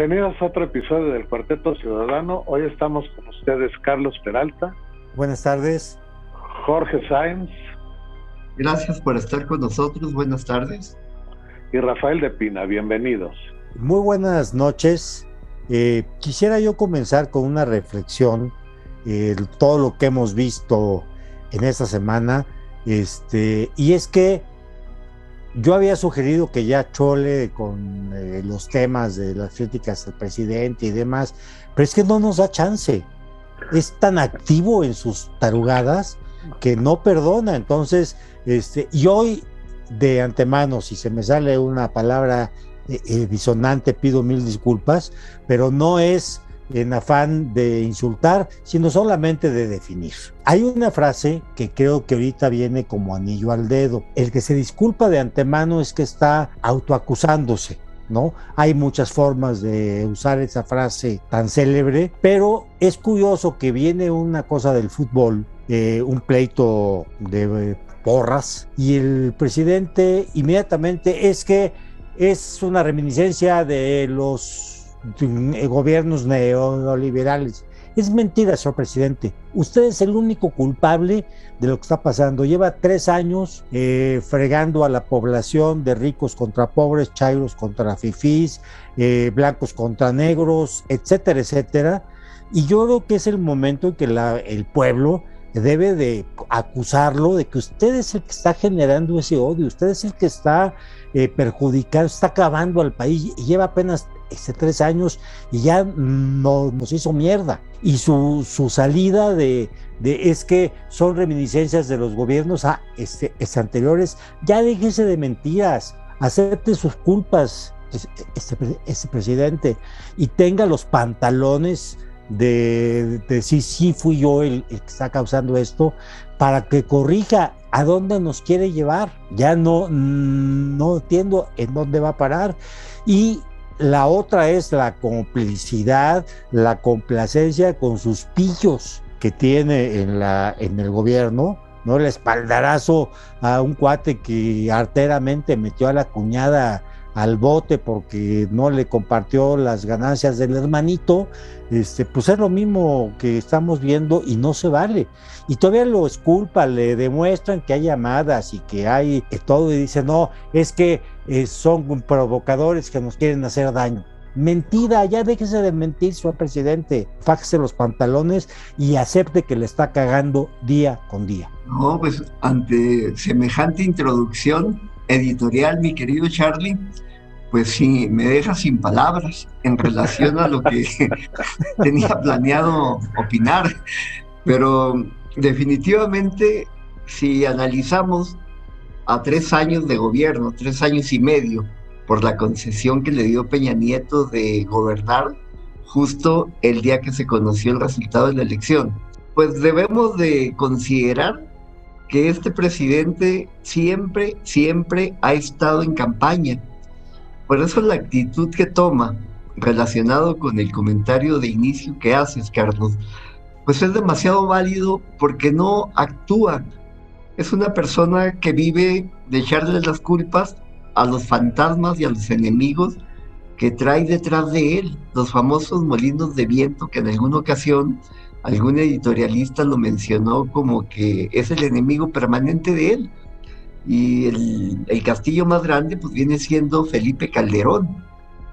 Bienvenidos a otro episodio del Cuarteto Ciudadano. Hoy estamos con ustedes Carlos Peralta. Buenas tardes. Jorge Sáenz. Gracias por estar con nosotros. Buenas tardes. Y Rafael de Pina. Bienvenidos. Muy buenas noches. Eh, quisiera yo comenzar con una reflexión. Eh, todo lo que hemos visto en esta semana. Este, y es que yo había sugerido que ya chole con eh, los temas de las críticas al presidente y demás, pero es que no nos da chance. Es tan activo en sus tarugadas que no perdona. Entonces, este, y hoy de antemano, si se me sale una palabra eh, eh, disonante, pido mil disculpas, pero no es en afán de insultar, sino solamente de definir. Hay una frase que creo que ahorita viene como anillo al dedo. El que se disculpa de antemano es que está autoacusándose. ¿No? Hay muchas formas de usar esa frase tan célebre, pero es curioso que viene una cosa del fútbol, eh, un pleito de porras, y el presidente inmediatamente es que es una reminiscencia de los eh, gobiernos neoliberales. Es mentira, señor presidente. Usted es el único culpable de lo que está pasando. Lleva tres años eh, fregando a la población de ricos contra pobres, chairos contra fifís, eh, blancos contra negros, etcétera, etcétera. Y yo creo que es el momento en que el pueblo debe de acusarlo de que usted es el que está generando ese odio, usted es el que está eh, perjudicando, está acabando al país y lleva apenas este, tres años y ya no, nos hizo mierda. Y su, su salida de, de, es que son reminiscencias de los gobiernos a, este, este anteriores, ya déjese de mentiras, acepte sus culpas, este, este presidente, y tenga los pantalones de, decir sí fui yo el, que está causando esto, para que corrija a dónde nos quiere llevar. Ya no, no entiendo en dónde va a parar. Y la otra es la complicidad, la complacencia con sus pillos que tiene en, la, en el gobierno, ¿no? El espaldarazo a un cuate que arteramente metió a la cuñada al bote porque no le compartió las ganancias del hermanito, este, pues es lo mismo que estamos viendo y no se vale. Y todavía lo esculpa, le demuestran que hay llamadas y que hay todo y dice, no, es que eh, son provocadores que nos quieren hacer daño. Mentira, ya déjese de mentir, señor presidente. Fájese los pantalones y acepte que le está cagando día con día. No, pues ante semejante introducción, editorial, mi querido Charlie, pues sí, me deja sin palabras en relación a lo que tenía planeado opinar. Pero definitivamente, si analizamos a tres años de gobierno, tres años y medio, por la concesión que le dio Peña Nieto de gobernar justo el día que se conoció el resultado de la elección, pues debemos de considerar que este presidente siempre, siempre ha estado en campaña. Por eso la actitud que toma relacionado con el comentario de inicio que haces, Carlos, pues es demasiado válido porque no actúa. Es una persona que vive de las culpas a los fantasmas y a los enemigos que trae detrás de él, los famosos molinos de viento que en alguna ocasión algún editorialista lo mencionó como que es el enemigo permanente de él. Y el, castillo más grande pues viene siendo Felipe Calderón.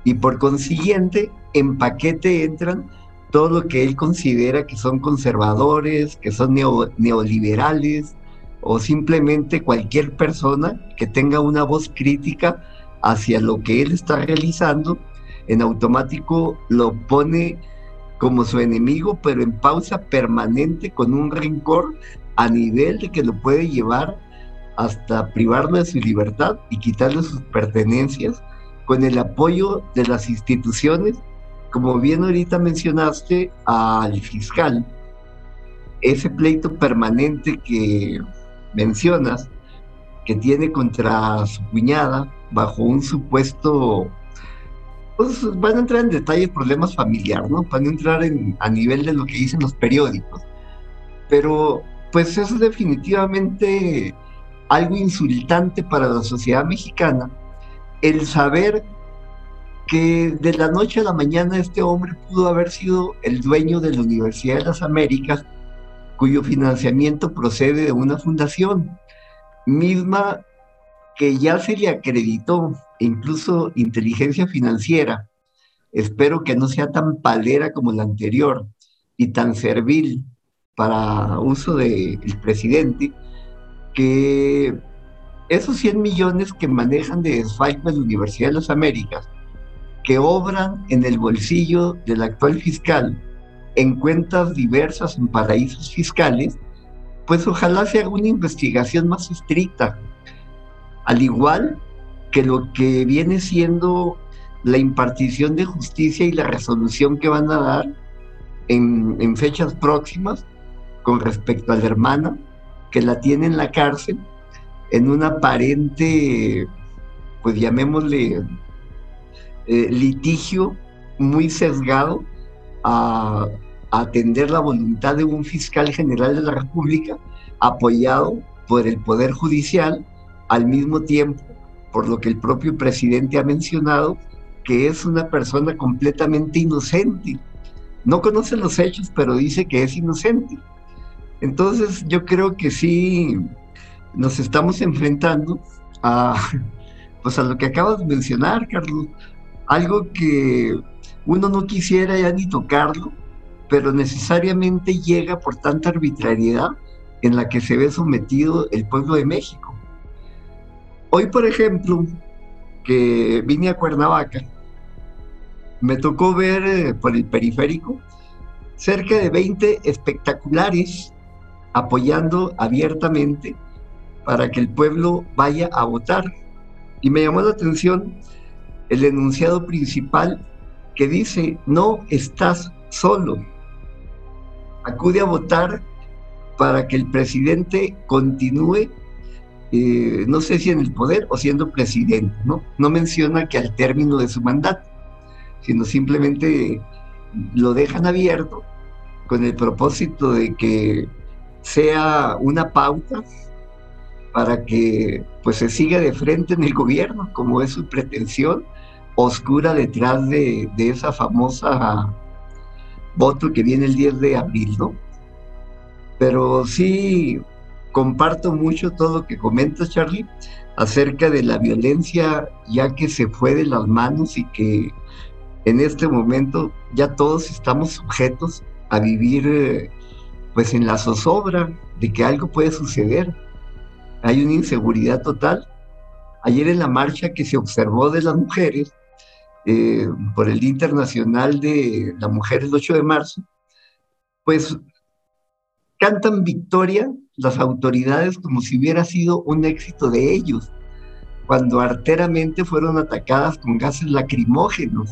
Y por consiguiente, en paquete entran todo lo que él considera que son conservadores, que son neoliberales, o simplemente cualquier persona que tenga una voz crítica hacia lo que él está realizando, en automático lo pone como su enemigo, pero en pausa permanente con un rencor a nivel de que lo puede llevar hasta privarlo de su libertad y quitarle sus pertenencias con el apoyo de las instituciones, como bien ahorita mencionaste al fiscal, ese pleito permanente que mencionas, que tiene contra su cuñada bajo un supuesto pues van a entrar en detalle problemas familiares, ¿no? Van a entrar en, a nivel de lo que dicen los periódicos. Pero pues es definitivamente algo insultante para la sociedad mexicana el saber que de la noche a la mañana este hombre pudo haber sido el dueño de la Universidad de las Américas, cuyo financiamiento procede de una fundación, misma que ya se le acreditó incluso inteligencia financiera. Espero que no sea tan palera como la anterior y tan servil para uso del presidente, que esos 100 millones que manejan de desfalco en la Universidad de las Américas, que obran en el bolsillo del actual fiscal en cuentas diversas en paraísos fiscales, pues ojalá se haga una investigación más estricta, al igual que lo que viene siendo la impartición de justicia y la resolución que van a dar en, fechas próximas con respecto a la hermana que la tiene en la cárcel en un aparente, pues llamémosle, eh, litigio muy sesgado a, atender la voluntad de un fiscal general de la República apoyado por el Poder Judicial, al mismo tiempo, por lo que el propio presidente ha mencionado, que es una persona completamente inocente. No conoce los hechos, pero dice que es inocente. Entonces yo creo que sí, nos estamos enfrentando a, pues a lo que acabas de mencionar, Carlos, algo que uno no quisiera ya ni tocarlo, pero necesariamente llega por tanta arbitrariedad en la que se ve sometido el pueblo de México. Hoy, por ejemplo, que vine a Cuernavaca, me tocó ver eh, por el periférico cerca de 20 espectaculares apoyando abiertamente para que el pueblo vaya a votar. Y me llamó la atención el enunciado principal que dice, no estás solo, acude a votar para que el presidente continúe, eh, no sé si en el poder o siendo presidente, ¿no? No menciona que al término de su mandato, sino simplemente lo dejan abierto con el propósito de que sea una pauta para que pues se siga de frente en el gobierno, como es su pretensión oscura detrás de, esa famosa voto que viene el 10 de abril, ¿no? Pero sí comparto mucho todo lo que comentas, Charlie, acerca de la violencia ya que se fue de las manos y que en este momento ya todos estamos sujetos a vivir eh, pues en la zozobra de que algo puede suceder hay una inseguridad total. Ayer en la marcha que se observó de las mujeres eh, por el Día Internacional de la Mujer el 8 de marzo, pues cantan victoria las autoridades como si hubiera sido un éxito de ellos, cuando arteramente fueron atacadas con gases lacrimógenos,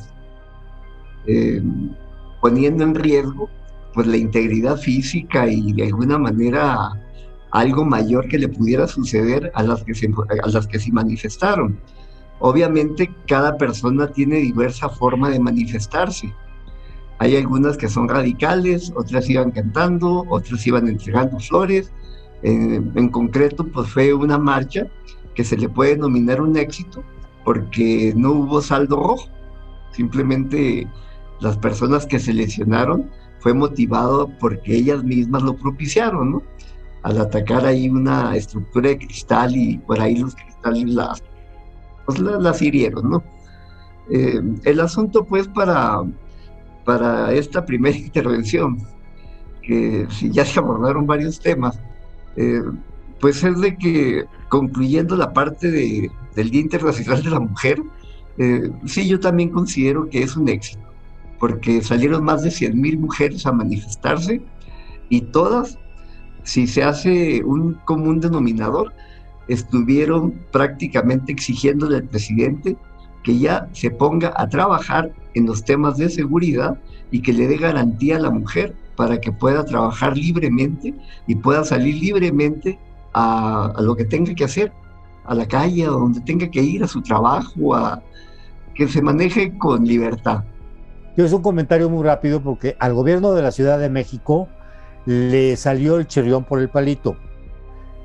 eh, poniendo en riesgo pues la integridad física y de alguna manera algo mayor que le pudiera suceder a las que se, a las que se manifestaron. Obviamente cada persona tiene diversa forma de manifestarse. Hay algunas que son radicales, otras iban cantando, otras iban entregando flores. En, concreto, pues fue una marcha que se le puede denominar un éxito porque no hubo saldo rojo. Simplemente las personas que se lesionaron fue motivado porque ellas mismas lo propiciaron, ¿no? al atacar ahí una estructura de cristal y por ahí los cristales las, pues las, hirieron, ¿no? Eh, el asunto pues para, para esta primera intervención, que ya se abordaron varios temas, eh, pues es de que concluyendo la parte de, del Día Internacional de la Mujer, eh, sí yo también considero que es un éxito, porque salieron más de 100.000 mujeres a manifestarse y todas si se hace un común denominador, estuvieron prácticamente exigiéndole al presidente que ya se ponga a trabajar en los temas de seguridad y que le dé garantía a la mujer para que pueda trabajar libremente y pueda salir libremente a, lo que tenga que hacer, a la calle, a donde tenga que ir, a su trabajo, a que se maneje con libertad. Yo es un comentario muy rápido porque al gobierno de la Ciudad de México le salió el chirrión por el palito.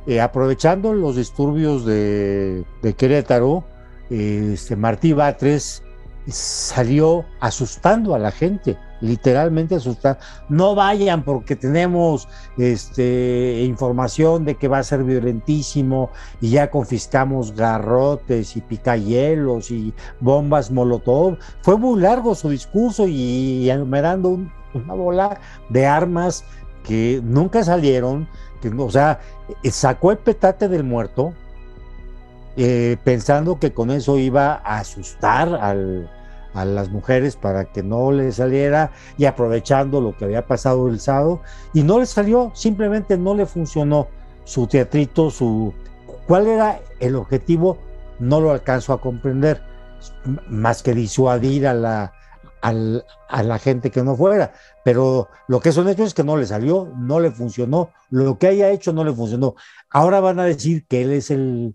Eh, aprovechando los disturbios de, Querétaro, este, Martí Batres salió asustando a la gente, literalmente asustando. No vayan porque tenemos este, información de que va a ser violentísimo y ya confiscamos garrotes y picayelos y bombas molotov. Fue muy largo su discurso y, enumerando una bola de armas que nunca salieron, o sea, sacó el petate del muerto, eh, pensando que con eso iba a asustar a las mujeres para que no le saliera y aprovechando lo que había pasado el sábado y no le salió, simplemente no le funcionó su teatrito, su cuál era el objetivo, no lo alcanzo a comprender, más que disuadir a la, a la gente que no fuera. Pero lo que es un hecho es que no le salió, no le funcionó, lo que haya hecho no le funcionó. Ahora van a decir que él es el,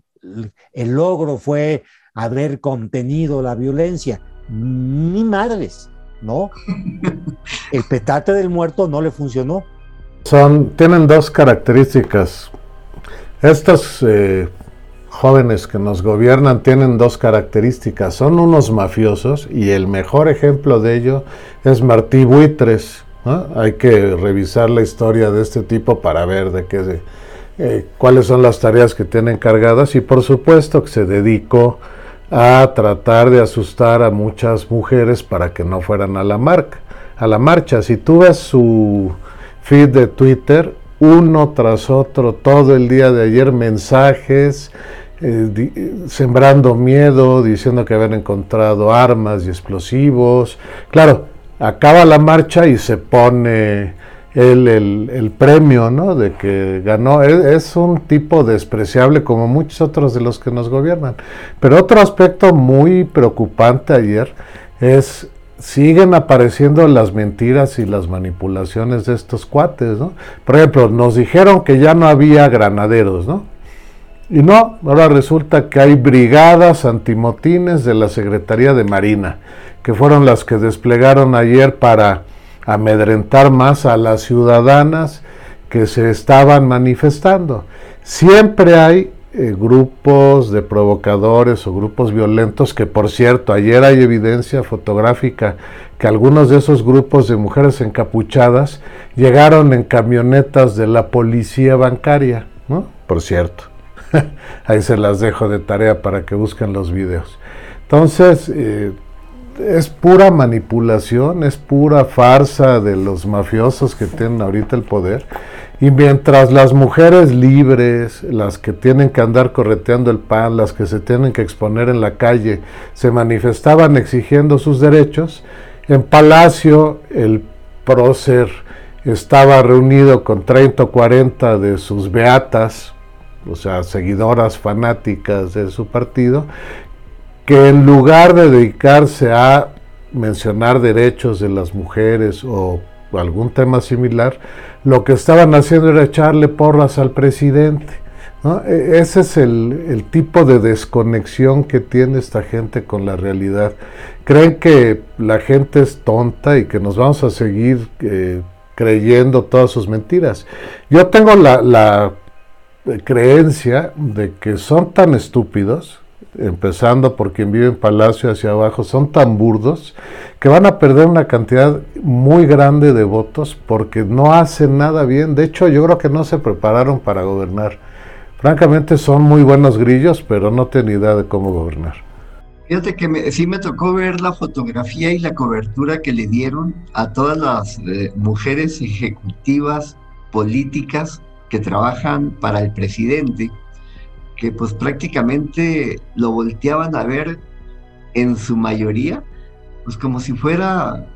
el logro fue haber contenido la violencia. Ni madres, ¿no? El petate del muerto no le funcionó. Son, tienen dos características. Estos eh, jóvenes que nos gobiernan tienen dos características. Son unos mafiosos y el mejor ejemplo de ello es Martí Buitres. Hay que revisar la historia de este tipo para ver de qué eh, cuáles son las tareas que tiene encargadas y por supuesto que se dedicó a tratar de asustar a muchas mujeres para que no fueran a la marca, a la marcha. Si tú ves su feed de Twitter, uno tras otro, todo el día de ayer, mensajes, eh, sembrando miedo, diciendo que habían encontrado armas y explosivos. Claro, acaba la marcha y se pone el, premio ¿no? de que ganó. Es, un tipo despreciable como muchos otros de los que nos gobiernan. Pero otro aspecto muy preocupante ayer es siguen apareciendo las mentiras y las manipulaciones de estos cuates, ¿no? Por ejemplo, nos dijeron que ya no había granaderos, ¿no? Y no, ahora resulta que hay brigadas antimotines de la Secretaría de Marina, que fueron las que desplegaron ayer para amedrentar más a las ciudadanas que se estaban manifestando. Siempre hay eh, grupos de provocadores o grupos violentos que, por cierto, ayer hay evidencia fotográfica que algunos de esos grupos de mujeres encapuchadas llegaron en camionetas de la policía bancaria, ¿no? Por cierto. Ahí se las dejo de tarea para que busquen los videos. Entonces, eh, es pura manipulación, es pura farsa de los mafiosos que tienen ahorita el poder. Y mientras las mujeres libres, las que tienen que andar correteando el pan, las que se tienen que exponer en la calle, se manifestaban exigiendo sus derechos, en Palacio el prócer estaba reunido con 30 o 40 de sus beatas, o sea, seguidoras fanáticas de su partido, que en lugar de dedicarse a mencionar derechos de las mujeres o algún tema similar, lo que estaban haciendo era echarle porras al presidente. E, ese es el, tipo de desconexión que tiene esta gente con la realidad. Creen que la gente es tonta y que nos vamos a seguir eh, creyendo todas sus mentiras. Yo tengo la, la creencia de que son tan estúpidos empezando por quien vive en Palacio hacia abajo, son tan burdos que van a perder una cantidad muy grande de votos porque no hacen nada bien. De hecho, yo creo que no se prepararon para gobernar. Francamente son muy buenos grillos, pero no tienen idea de cómo gobernar. Fíjate que sí me tocó ver la fotografía y la cobertura que le dieron a todas las eh, mujeres ejecutivas políticas que trabajan para el presidente que pues prácticamente lo volteaban a ver en su mayoría, pues como si fuera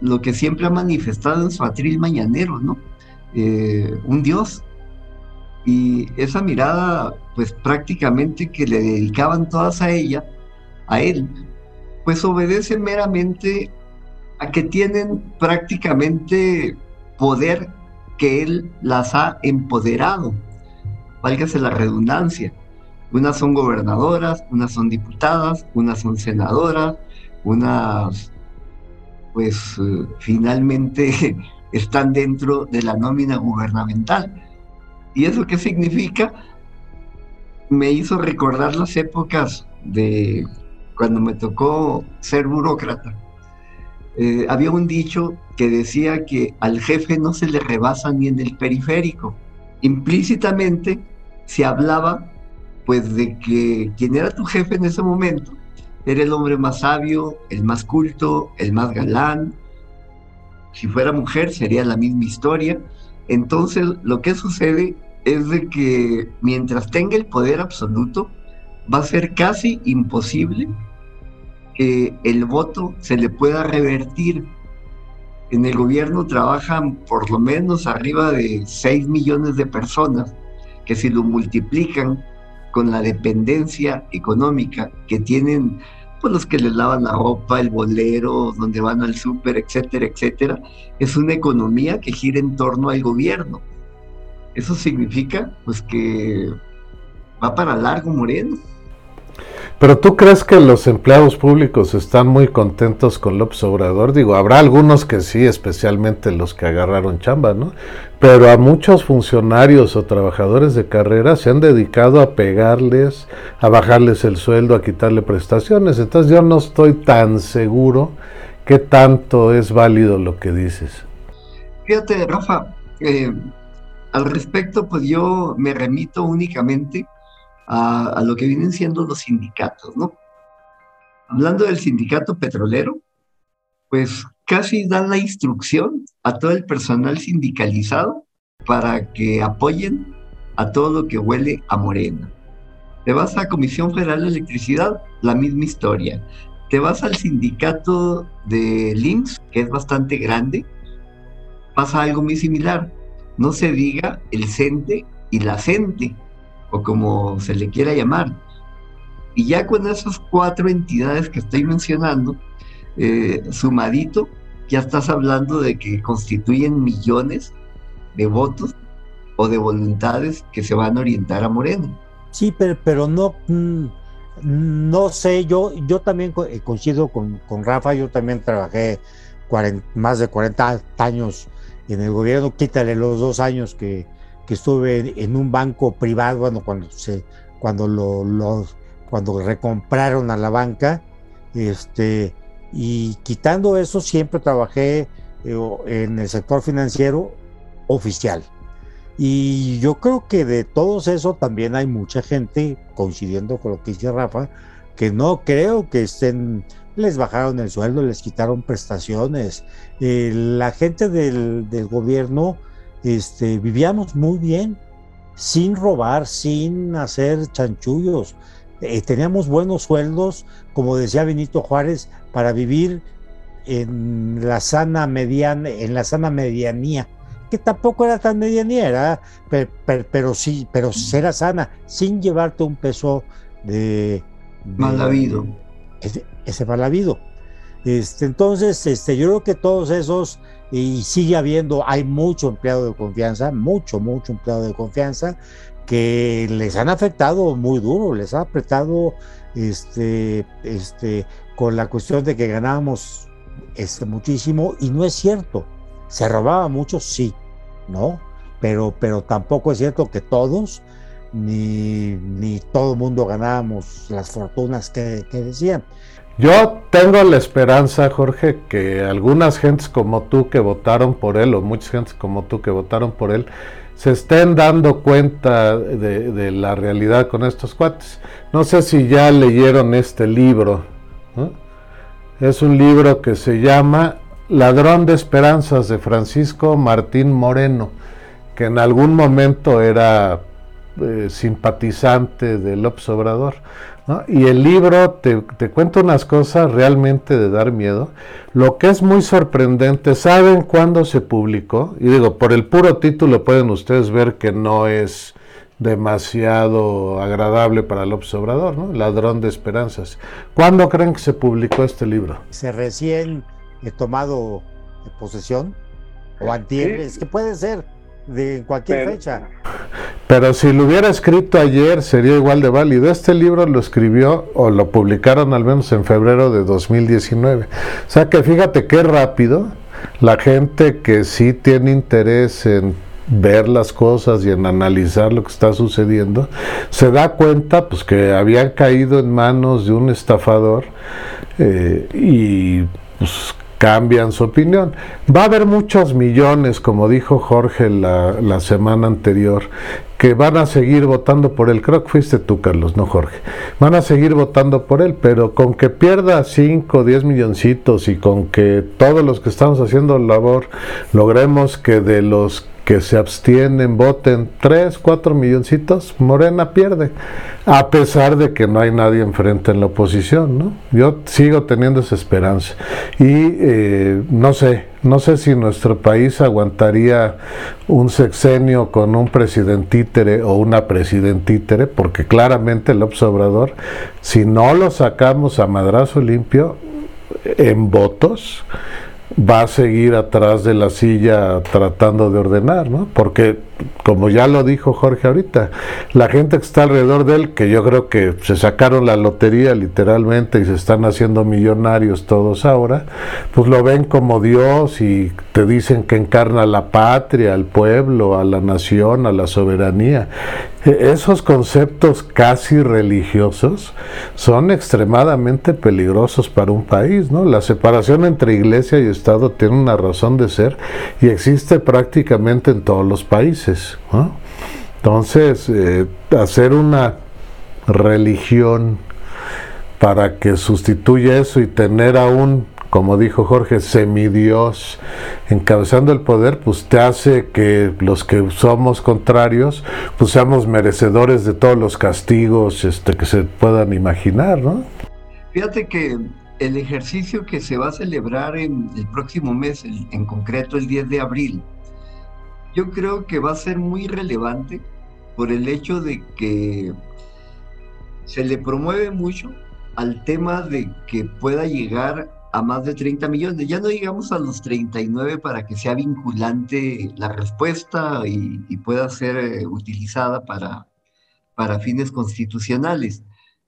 lo que siempre ha manifestado en su atril mañanero, ¿no? Eh, un dios. Y esa mirada, pues prácticamente que le dedicaban todas a ella, a él, pues obedece meramente a que tienen prácticamente poder que él las ha empoderado, válgase la redundancia. Unas son gobernadoras, unas son diputadas, unas son senadoras, unas pues eh, finalmente están dentro de la nómina gubernamental. ¿Y eso qué significa? Me hizo recordar las épocas de cuando me tocó ser burócrata, eh, había un dicho que decía que al jefe no se le rebasa ni en el periférico. Implícitamente se hablaba pues de que quien era tu jefe en ese momento era el hombre más sabio, el más culto, el más galán. Si fuera mujer sería la misma historia. Entonces lo que sucede es de que mientras tenga el poder absoluto, va a ser casi imposible que el voto se le pueda revertir. En el gobierno trabajan por lo menos arriba de 6 millones de personas que si lo multiplican con la dependencia económica que tienen pues los que les lavan la ropa, el bolero, donde van al súper, etcétera, etcétera, es una economía que gira en torno al gobierno. Eso significa pues que va para largo Moreno. Pero tú crees que los empleados públicos están muy contentos con López Obrador? Digo, habrá algunos que sí, especialmente los que agarraron chamba, ¿no? Pero a muchos funcionarios o trabajadores de carrera se han dedicado a pegarles, a bajarles el sueldo, a quitarle prestaciones. Entonces yo no estoy tan seguro que tanto es válido lo que dices. Fíjate, Rafa, eh, al respecto, pues yo me remito únicamente a, lo que vienen siendo los sindicatos, ¿no? Hablando del sindicato petrolero, pues casi dan la instrucción a todo el personal sindicalizado para que apoyen a todo lo que huele a morena. Te vas a Comisión Federal de Electricidad, la misma historia. Te vas al sindicato de LIMS, que es bastante grande, pasa algo muy similar. No se diga el CENTE y la CENTE, o como se le quiera llamar. Y ya con esas cuatro entidades que estoy mencionando, eh, sumadito, ya estás hablando de que constituyen millones de votos o de voluntades que se van a orientar a Moreno. Sí, pero, pero no, mm, no sé, yo, yo también eh, coincido con, con Rafa, yo también trabajé más de 40 años en el gobierno, quítale los dos años que, que estuve en un banco privado, cuando se, cuando lo, cuando recompraron a la banca, este, y quitando eso siempre trabajé eh, en el sector financiero oficial. Y yo creo que de todos eso también hay mucha gente, coincidiendo con lo que dice Rafa, que no creo que estén, les bajaron el sueldo, les quitaron prestaciones. Eh, la gente del, del gobierno este, vivíamos muy bien, sin robar, sin hacer chanchullos. Eh, teníamos buenos sueldos, como decía Benito Juárez, para vivir en la sana mediana, en la sana medianía, que tampoco era tan medianía, era, pero, sí, pero era sana, sin llevarte un peso de, mal habido. Ese, ese mal habido. Este, entonces, este, yo creo que todos esos y sigue habiendo, hay mucho empleado de confianza, mucho, mucho empleado de confianza que les han afectado muy duro, les ha apretado este, este, con la cuestión de que ganábamos este, muchísimo y no es cierto, se robaba mucho, sí, ¿no? Pero, pero tampoco es cierto que todos, ni, ni todo el mundo ganábamos las fortunas que, que decían. Yo tengo la esperanza, Jorge, que algunas gentes como tú que votaron por él, o muchas gentes como tú que votaron por él, se estén dando cuenta de, la realidad con estos cuates. No sé si ya leyeron este libro. Es un libro que se llama Ladrón de Esperanzas de Francisco Martín Moreno, que en algún momento era eh, simpatizante del López Obrador. Y el libro te, te, cuenta unas cosas realmente de dar miedo. Lo que es muy sorprendente, ¿saben cuándo se publicó? Y digo, por el puro título pueden ustedes ver que no es demasiado agradable para el observador, ¿no? Ladrón de esperanzas. ¿Cuándo creen que se publicó este libro? Se recién he tomado posesión o antier, es que puede ser de cualquier fecha. Pero si lo hubiera escrito ayer sería igual de válido. Este libro lo escribió o lo publicaron al menos en febrero de 2019. O sea que fíjate qué rápido la gente que sí tiene interés en ver las cosas y en analizar lo que está sucediendo, se da cuenta pues que habían caído en manos de un estafador eh, y pues cambian su opinión. Va a haber muchos millones, como dijo Jorge la, la, semana anterior, que van a seguir votando por él. Creo que fuiste tú, Carlos, no Jorge. Van a seguir votando por él, pero con que pierda 5 o 10 milloncitos y con que todos los que estamos haciendo labor logremos que de los que se abstienen, voten 3, 4 milloncitos, Morena pierde, a pesar de que no hay nadie enfrente en la oposición, ¿no? Yo sigo teniendo esa esperanza. Y eh, no sé, no sé si nuestro país aguantaría un sexenio con un presidente títere o una presidentítere, porque claramente el observador, si no lo sacamos a madrazo limpio en votos, va a seguir atrás de la silla tratando de ordenar, ¿no? Porque, como ya lo dijo Jorge ahorita, la gente que está alrededor de él, que yo creo que se sacaron la lotería literalmente y se están haciendo millonarios todos ahora, pues lo ven como Dios y te dicen que encarna la patria, al pueblo, a la nación, a la soberanía. E, esos conceptos casi religiosos son extremadamente peligrosos para un país, ¿no? La separación entre iglesia y Estado tiene una razón de ser y existe prácticamente en todos los países. Entonces, eh, hacer una religión para que sustituya eso y tener a un como dijo Jorge, semidios encabezando el poder, pues te hace que los que somos contrarios, pues seamos merecedores de todos los castigos este, que se puedan imaginar, ¿no? Fíjate que el ejercicio que se va a celebrar en el próximo mes, en concreto el 10 de abril, yo creo que va a ser muy relevante por el hecho de que se le promueve mucho al tema de que pueda llegar a más de 30 millones. Ya no llegamos a los 39 para que sea vinculante la respuesta y, pueda ser eh, utilizada para, para fines constitucionales.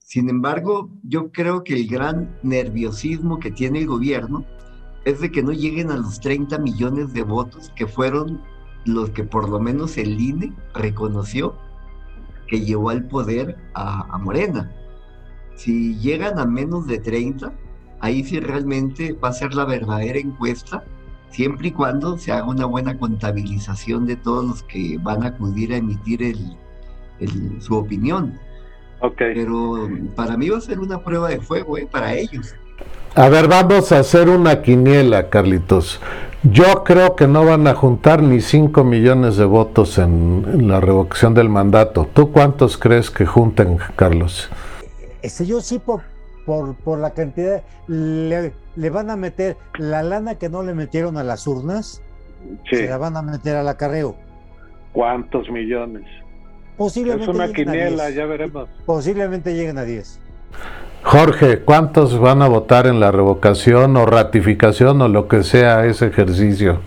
Sin embargo, yo creo que el gran nerviosismo que tiene el gobierno es de que no lleguen a los 30 millones de votos que fueron los que por lo menos el INE reconoció que llevó al poder a, Morena. Si llegan a menos de 30, ahí sí realmente va a ser la verdadera encuesta, siempre y cuando se haga una buena contabilización de todos los que van a acudir a emitir su opinión. Pero para mí va a ser una prueba de fuego, ¿eh? para ellos. A ver, vamos a hacer una quiniela, Carlitos. Yo creo que no van a juntar ni 5 millones de votos en, la revocación del mandato. ¿Tú cuántos crees que junten, Carlos? Ese yo sí, por, por, por la cantidad. Le, le, van a meter la lana que no le metieron a las urnas, se la van a meter al acarreo. ¿Cuántos millones? Posiblemente es una quiniela, ya veremos. Posiblemente lleguen a 10. Jorge, ¿cuántos van a votar en la revocación o ratificación o lo que sea ese ejercicio?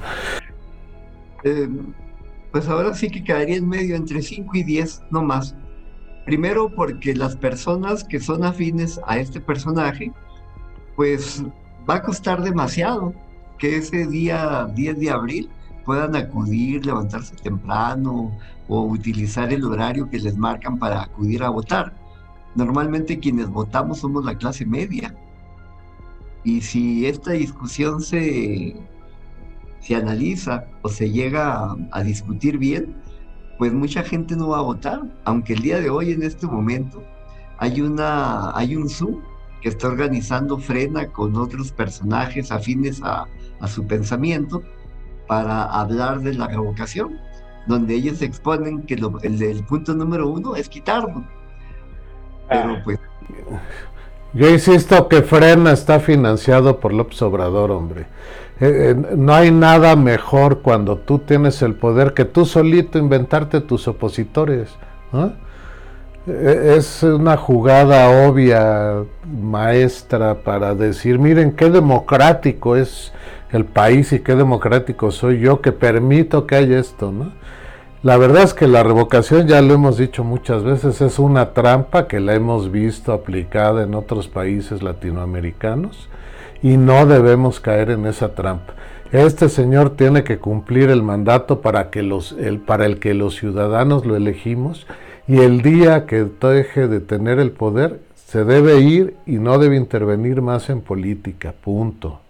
Eh, pues ahora sí que quedaría en medio entre 5 y 10, no más. Primero porque las personas que son afines a este personaje, pues va a costar demasiado que ese día 10 de abril puedan acudir, levantarse temprano o utilizar el horario que les marcan para acudir a votar. Normalmente quienes votamos somos la clase media. Y si esta discusión se, se analiza o se llega a, discutir bien, pues mucha gente no va a votar, aunque el día de hoy, en este momento, hay, una, hay un Zoom que está organizando Frena con otros personajes afines a, a su pensamiento para hablar de la revocación, donde ellos exponen que el, punto número uno es quitarlo. Pero ah. pues... Yo insisto que Frena está financiado por López Obrador, hombre. Eh, eh, no hay nada mejor cuando tú tienes el poder que tú solito inventarte tus opositores. E, es una jugada obvia, maestra, para decir, miren qué democrático es el país y qué democrático soy yo que permito que haya esto, ¿no? La verdad es que la revocación, ya lo hemos dicho muchas veces, es una trampa que la hemos visto aplicada en otros países latinoamericanos y no debemos caer en esa trampa. Este señor tiene que cumplir el mandato para, que los, el, para el que los ciudadanos lo elegimos y el día que deje de tener el poder se debe ir y no debe intervenir más en política, punto.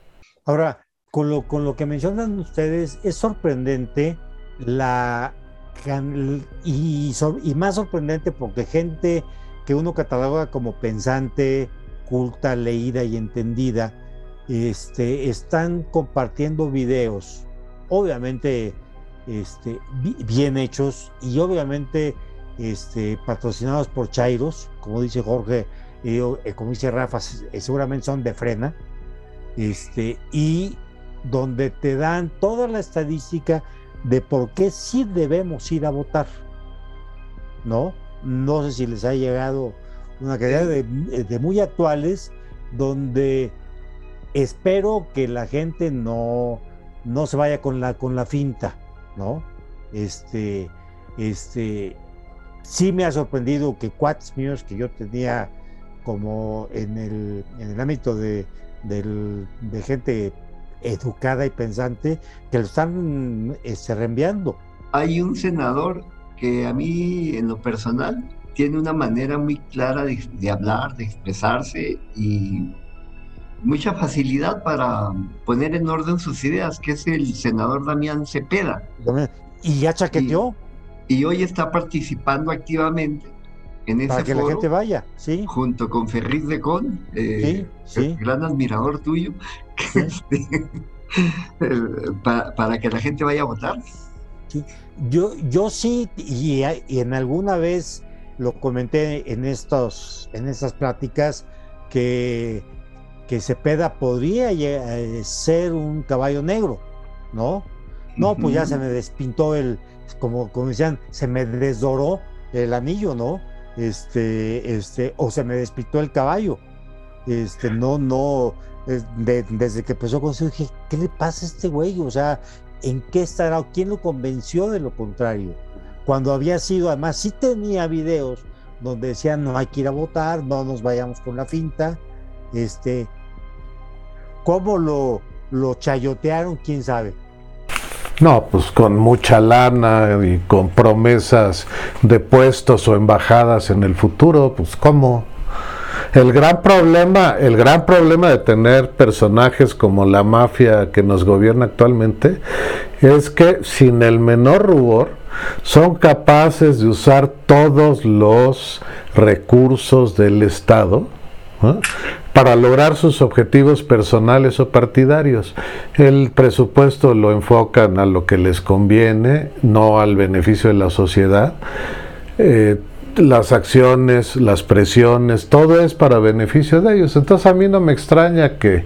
Ahora, con lo, con lo que mencionan ustedes, es sorprendente la y, y más sorprendente porque gente que uno cataloga como pensante, culta, leída y entendida, este, están compartiendo videos, obviamente este, bien hechos y obviamente este, patrocinados por Chairos, como dice Jorge, eh, como dice Rafa, eh, seguramente son de frena, este, y donde te dan toda la estadística de por qué sí debemos ir a votar, ¿no? No sé si les ha llegado una cantidad de muy actuales donde espero que la gente no, no se vaya con la, con la finta, ¿no? Este, este, sí me ha sorprendido que cuates míos que yo tenía como en el, en el ámbito de, de gente educada y pensante, que lo están este, reenviando. Hay un senador que a mí, en lo personal, tiene una manera muy clara de, de hablar, de expresarse y mucha facilidad para poner en orden sus ideas, que es el senador Damián Cepeda. Y ya chaqueteó. Y, hoy está participando activamente en ese para que la gente vaya, sí. Junto con Ferriz de Con, eh, gran admirador tuyo, este, para, que la gente vaya a votar. Yo, yo sí, y, y, en alguna vez lo comenté en estos, en estas pláticas, que que Cepeda podría eh, ser un caballo negro, ¿no? No, pues ya se me despintó el, como, como decían, se me desdoró el anillo, ¿no? Este, este, o se me despintó el caballo. Este, no, no, desde que empezó con eso dije, ¿qué le pasa a este güey? O sea, ¿en qué estará? ¿Quién lo convenció de lo contrario? Cuando había sido, además, sí tenía videos donde decían, no hay que ir a votar, no nos vayamos con la finta, este, ¿Cómo lo, lo chayotearon? ¿Quién sabe? No, pues con mucha lana y con promesas de puestos o embajadas en el futuro, pues cómo. El gran problema, el gran problema de tener personajes como la mafia que nos gobierna actualmente es que sin el menor rubor son capaces de usar todos los recursos del Estado para lograr sus objetivos personales o partidarios. El presupuesto lo enfocan a lo que les conviene, no al beneficio de la sociedad. Eh, las acciones, las presiones, todo es para beneficio de ellos. Entonces a mí no me extraña que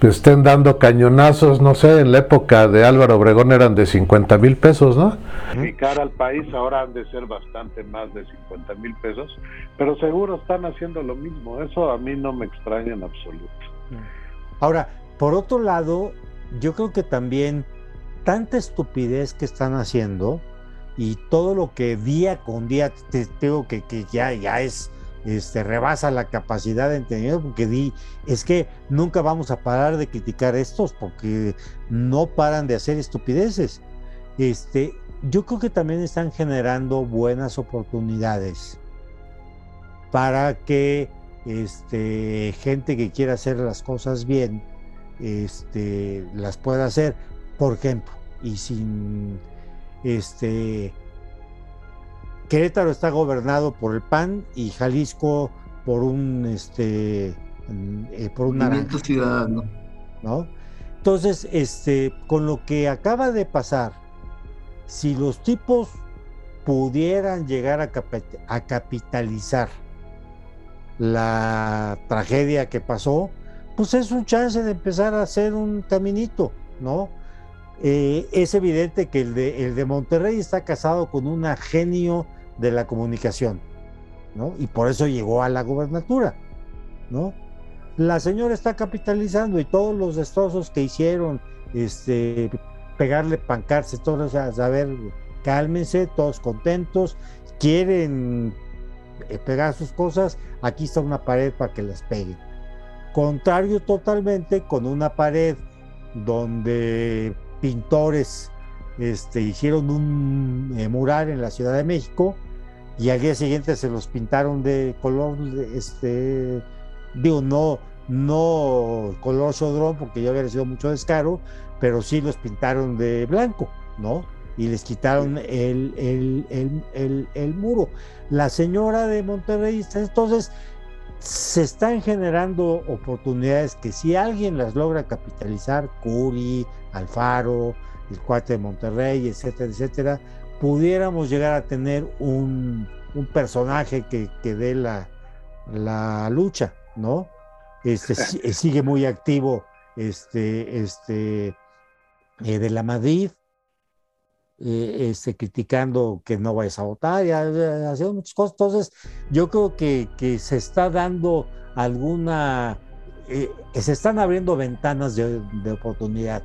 estén dando cañonazos, no sé, en la época de Álvaro Obregón eran de 50 mil pesos, ¿no? Mi cara al país ahora han de ser bastante más de 50 mil pesos, pero seguro están haciendo lo mismo, eso a mí no me extraña en absoluto. Ahora, por otro lado, yo creo que también tanta estupidez que están haciendo, y todo lo que día con día te que, que ya, ya es este, rebasa la capacidad de entendimiento, porque di, es que nunca vamos a parar de criticar estos, porque no paran de hacer estupideces. Este, yo creo que también están generando buenas oportunidades para que este, gente que quiera hacer las cosas bien, este, las pueda hacer, por ejemplo, y sin este, Querétaro está gobernado por el PAN y Jalisco por un este eh, por un movimiento ciudadano. ¿no? Entonces, este, con lo que acaba de pasar, si los tipos pudieran llegar a, a capitalizar la tragedia que pasó, pues es un chance de empezar a hacer un caminito, ¿no? Eh, es evidente que el de, Monterrey está casado con una genio de la comunicación, ¿no? Y por eso llegó a la gobernatura, ¿no? La señora está capitalizando y todos los destrozos que hicieron, este, pegarle pancarse, todos a saber, cálmense, todos contentos, quieren eh, pegar sus cosas, aquí está una pared para que las peguen. Contrario totalmente con una pared donde pintores este, hicieron un eh, mural en la Ciudad de México y al día siguiente se los pintaron de color, este, digo, no, no color sodrón porque ya había sido mucho descaro, pero sí los pintaron de blanco, ¿no? Y les quitaron el, el, el muro. La señora de Monterrey, entonces, se están generando oportunidades que si alguien las logra capitalizar, Curi, Alfaro, el cuate de Monterrey, etcétera, etcétera, pudiéramos llegar a tener un, personaje que, que dé la, la, lucha, ¿no? Este, sigue muy activo este, este, eh, de la Madrid, eh, este, criticando que no vayas a votar, y haciendo muchas cosas. Entonces, yo creo que, que se está dando alguna, eh, se están abriendo ventanas de, de oportunidad.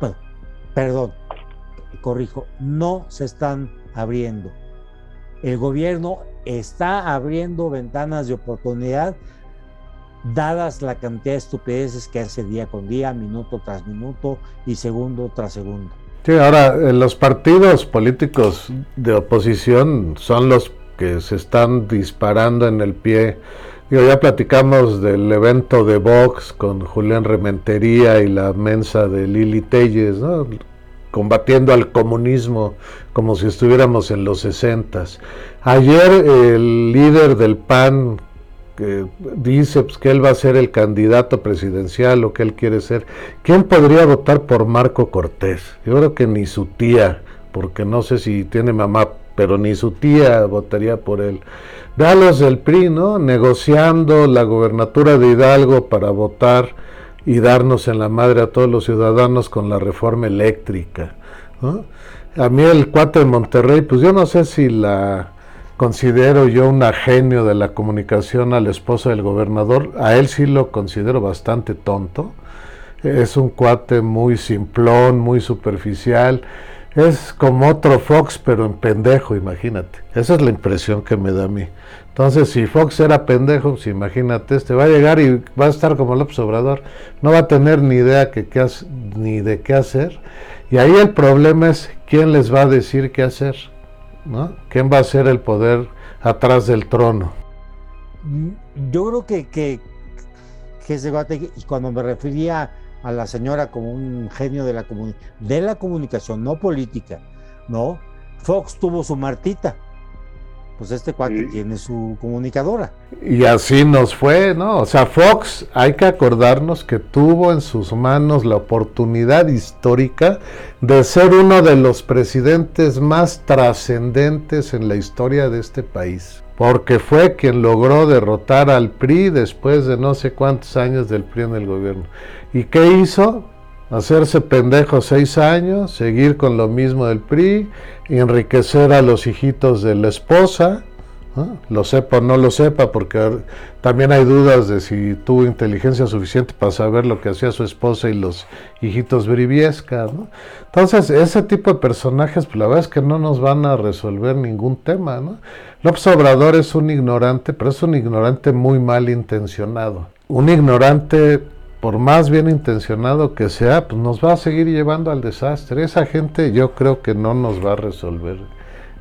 Bueno, perdón, corrijo, no se están abriendo. El gobierno está abriendo ventanas de oportunidad dadas la cantidad de estupideces que hace día con día, minuto tras minuto y segundo tras segundo. Sí, ahora eh, los partidos políticos de oposición son los que se están disparando en el pie. Digo, ya platicamos del evento de Vox con Julián Rementería y la mensa de Lili Telles, combatiendo al comunismo como si estuviéramos en los sesentas. Ayer el líder del PAN, que dice pues, que él va a ser el candidato presidencial o que él quiere ser. ¿Quién podría votar por Marco Cortés? Yo creo que ni su tía, porque no sé si tiene mamá, pero ni su tía votaría por él. Vean del PRI, ¿no? Negociando la gobernatura de Hidalgo para votar y darnos en la madre a todos los ciudadanos con la reforma eléctrica. A mí el 4 de Monterrey, pues yo no sé si la considero yo un genio de la comunicación al esposo del gobernador. A él sí lo considero bastante tonto. Es un cuate muy simplón, muy superficial. Es como otro Fox, pero en pendejo, imagínate. Esa es la impresión que me da a mí. Entonces, si Fox era pendejo, pues imagínate, este va a llegar y va a estar como López Obrador. No va a tener ni idea que, ni de qué hacer. Y ahí el problema es quién les va a decir qué hacer. ¿No? ¿Quién va a ser el poder atrás del trono? Yo creo que, que, que y cuando me refería a la señora como un genio de la, de la comunicación, no política, ¿no? Fox tuvo su Martita, pues este cuate tiene su comunicadora. Y así nos fue, ¿no? O sea, Fox, hay que acordarnos que tuvo en sus manos la oportunidad histórica de ser uno de los presidentes más trascendentes en la historia de este país. Porque fue quien logró derrotar al PRI después de no sé cuántos años del PRI en el gobierno. ¿Y qué hizo? Hacerse pendejo seis años, seguir con lo mismo del PRI, enriquecer a los hijitos de la esposa, lo sepa o no lo sepa, porque también hay dudas de si tuvo inteligencia suficiente para saber lo que hacía su esposa y los hijitos Briviesca. Entonces, ese tipo de personajes, pues la verdad es que no nos van a resolver ningún tema. ¿no? López Obrador es un ignorante, pero es un ignorante muy mal intencionado. Un ignorante por más bien intencionado que sea, pues nos va a seguir llevando al desastre. Esa gente yo creo que no nos va a resolver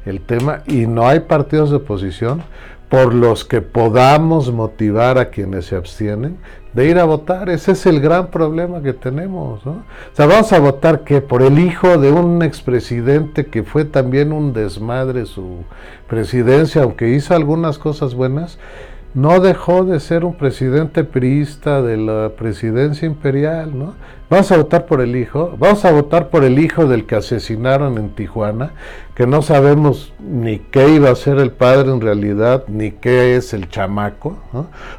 el tema y no hay partidos de oposición por los que podamos motivar a quienes se abstienen de ir a votar. Ese es el gran problema que tenemos. O sea, vamos a votar que por el hijo de un expresidente que fue también un desmadre su presidencia, aunque hizo algunas cosas buenas, no dejó de ser un presidente priista de la presidencia imperial, ¿no? Vamos a votar por el hijo, vamos a votar por el hijo del que asesinaron en Tijuana, que no sabemos ni qué iba a ser el padre en realidad, ni qué es el chamaco.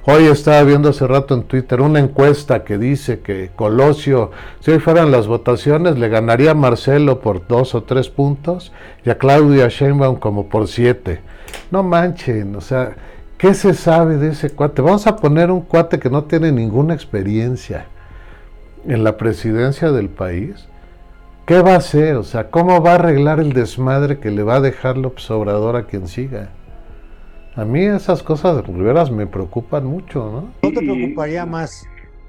Hoy estaba viendo hace rato en Twitter una encuesta que dice que Colosio, si hoy fueran las votaciones, le ganaría a Marcelo por dos o tres puntos y a Claudia Sheinbaum como por siete. No manchen, o sea ¿Qué se sabe de ese cuate? Vamos a poner un cuate que no tiene ninguna experiencia en la presidencia del país. ¿Qué va a hacer? O sea, ¿cómo va a arreglar el desmadre que le va a dejar López Obrador a quien siga? A mí esas cosas de Riveras me preocupan mucho, ¿no? ¿No te preocuparía más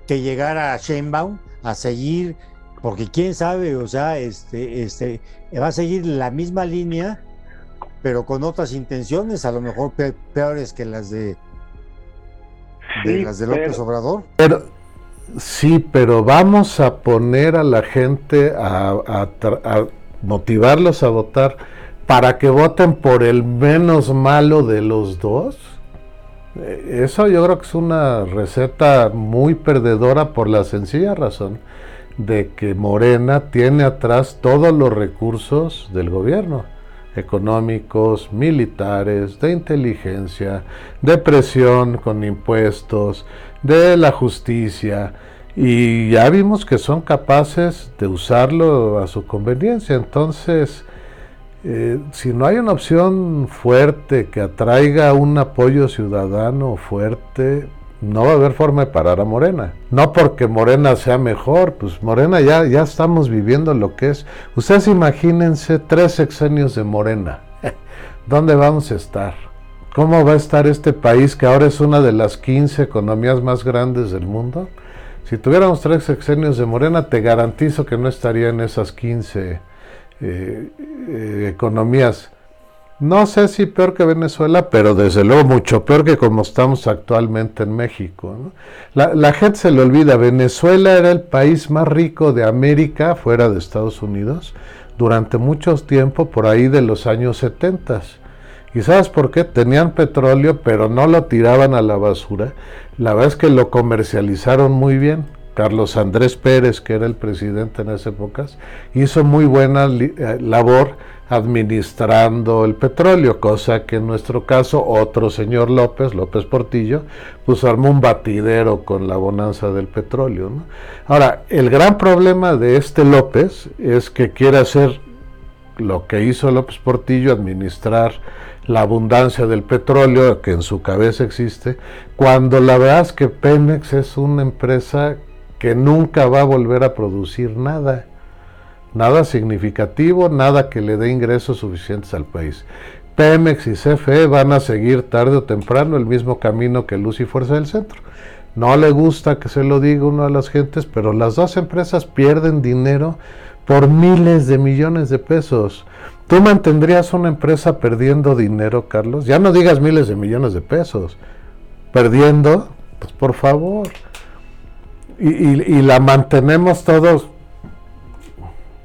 que llegara a Sheinbaum a seguir, porque quién sabe, o sea, este, este, va a seguir la misma línea, pero con otras intenciones, a lo mejor peores que las de, las de López Obrador. Pero, sí, pero vamos a poner a la gente a motivarlos a votar para que voten por el menos malo de los dos. Eh, eso yo creo que es una receta muy perdedora por la sencilla razón de que Morena tiene atrás todos los recursos del gobierno, económicos, militares, de inteligencia, de presión con impuestos, de la justicia, y ya vimos que son capaces de usarlo a su conveniencia. Entonces, eh, si no hay una opción fuerte que atraiga un apoyo ciudadano fuerte, no va a haber forma de parar a Morena. No porque Morena sea mejor, pues Morena ya, ya estamos viviendo lo que es. Ustedes imagínense tres sexenios de Morena. ¿Dónde vamos a estar? ¿Cómo va a estar este país que ahora es una de las 15 economías más grandes del mundo? Si tuviéramos tres sexenios de Morena, te garantizo que no estaría en esas 15 eh, eh, economías, no sé si peor que Venezuela, pero desde luego mucho peor que como estamos actualmente en México. La, gente se le olvida, Venezuela era el país más rico de América, fuera de Estados Unidos, durante mucho tiempo, por ahí de los años 70. ¿Y sabes por qué? Tenían petróleo, pero no lo tiraban a la basura. La verdad es que lo comercializaron muy bien. Carlos Andrés Pérez, que era el presidente en esas épocas, hizo muy buena eh, labor administrando el petróleo, cosa que en nuestro caso otro señor López, López Portillo, pues armó un batidero con la bonanza del petróleo. Ahora, el gran problema de este López es que quiere hacer lo que hizo López Portillo, administrar la abundancia del petróleo que en su cabeza existe, cuando la verdad es que Pemex es una empresa que nunca va a volver a producir nada, nada significativo, nada que le dé ingresos suficientes al país. Pemex y CFE van a seguir tarde o temprano el mismo camino que Luz y Fuerza del Centro. No le gusta que se lo diga uno a las gentes, pero las dos empresas pierden dinero por miles de millones de pesos. ¿Tú mantendrías una empresa perdiendo dinero, Carlos? Ya no digas miles de millones de pesos. Perdiendo, pues por favor y, la mantenemos todos,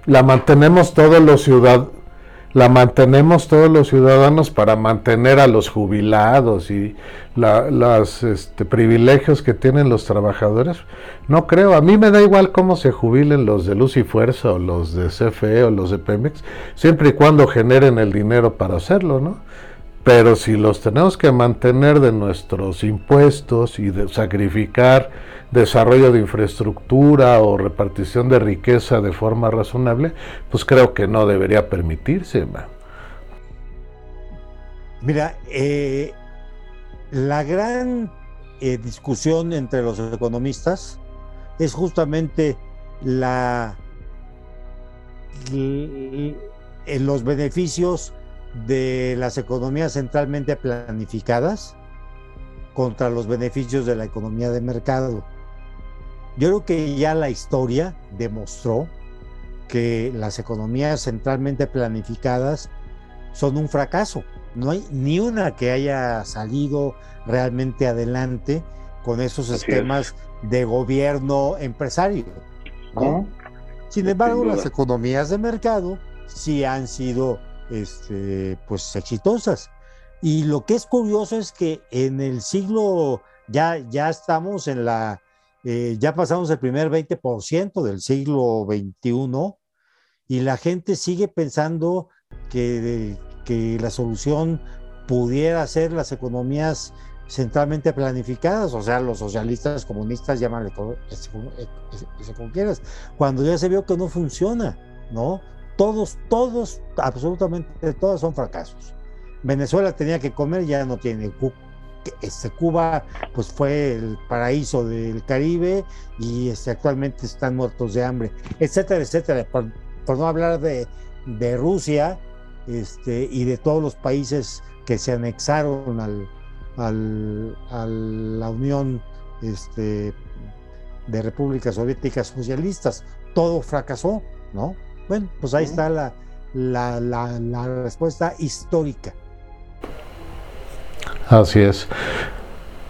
la mantenemos todos los ciudadanos, la mantenemos todos los ciudadanos para mantener a los jubilados y los este, privilegios que tienen los trabajadores. No creo, a mí me da igual cómo se jubilen los de Luz y Fuerza o los de CFE o los de Pemex, siempre y cuando generen el dinero para hacerlo, ¿no? Pero si los tenemos que mantener de nuestros impuestos y de sacrificar desarrollo de infraestructura o repartición de riqueza de forma razonable, pues creo que no debería permitirse. Mira, eh, la gran eh, discusión entre los economistas es justamente la, los beneficios de las economías centralmente planificadas contra los beneficios de la economía de mercado. Yo creo que ya la historia demostró que las economías centralmente planificadas son un fracaso. No hay ni una que haya salido realmente adelante con esos esquemas de gobierno empresario. Sin embargo, las economías de mercado sí han sido este, pues exitosas. Y lo que es curioso es que en el siglo, ya, ya estamos en la, eh, ya pasamos el primer 20% del siglo XXI y la gente sigue pensando que, que la solución pudiera ser las economías centralmente planificadas, o sea, los socialistas, comunistas, llámale como quieras, cuando ya se vio que no funciona, ¿no? Todos, todos, absolutamente todos son fracasos. Venezuela tenía que comer, ya no tiene. Este, Cuba pues fue el paraíso del Caribe y este, actualmente están muertos de hambre, etcétera, etcétera. Por, no hablar de, de Rusia este, y de todos los países que se anexaron a la Unión este, de repúblicas soviéticas socialistas. Todo fracasó, ¿no? Bueno, pues ahí está la, la, la, respuesta histórica. Así es.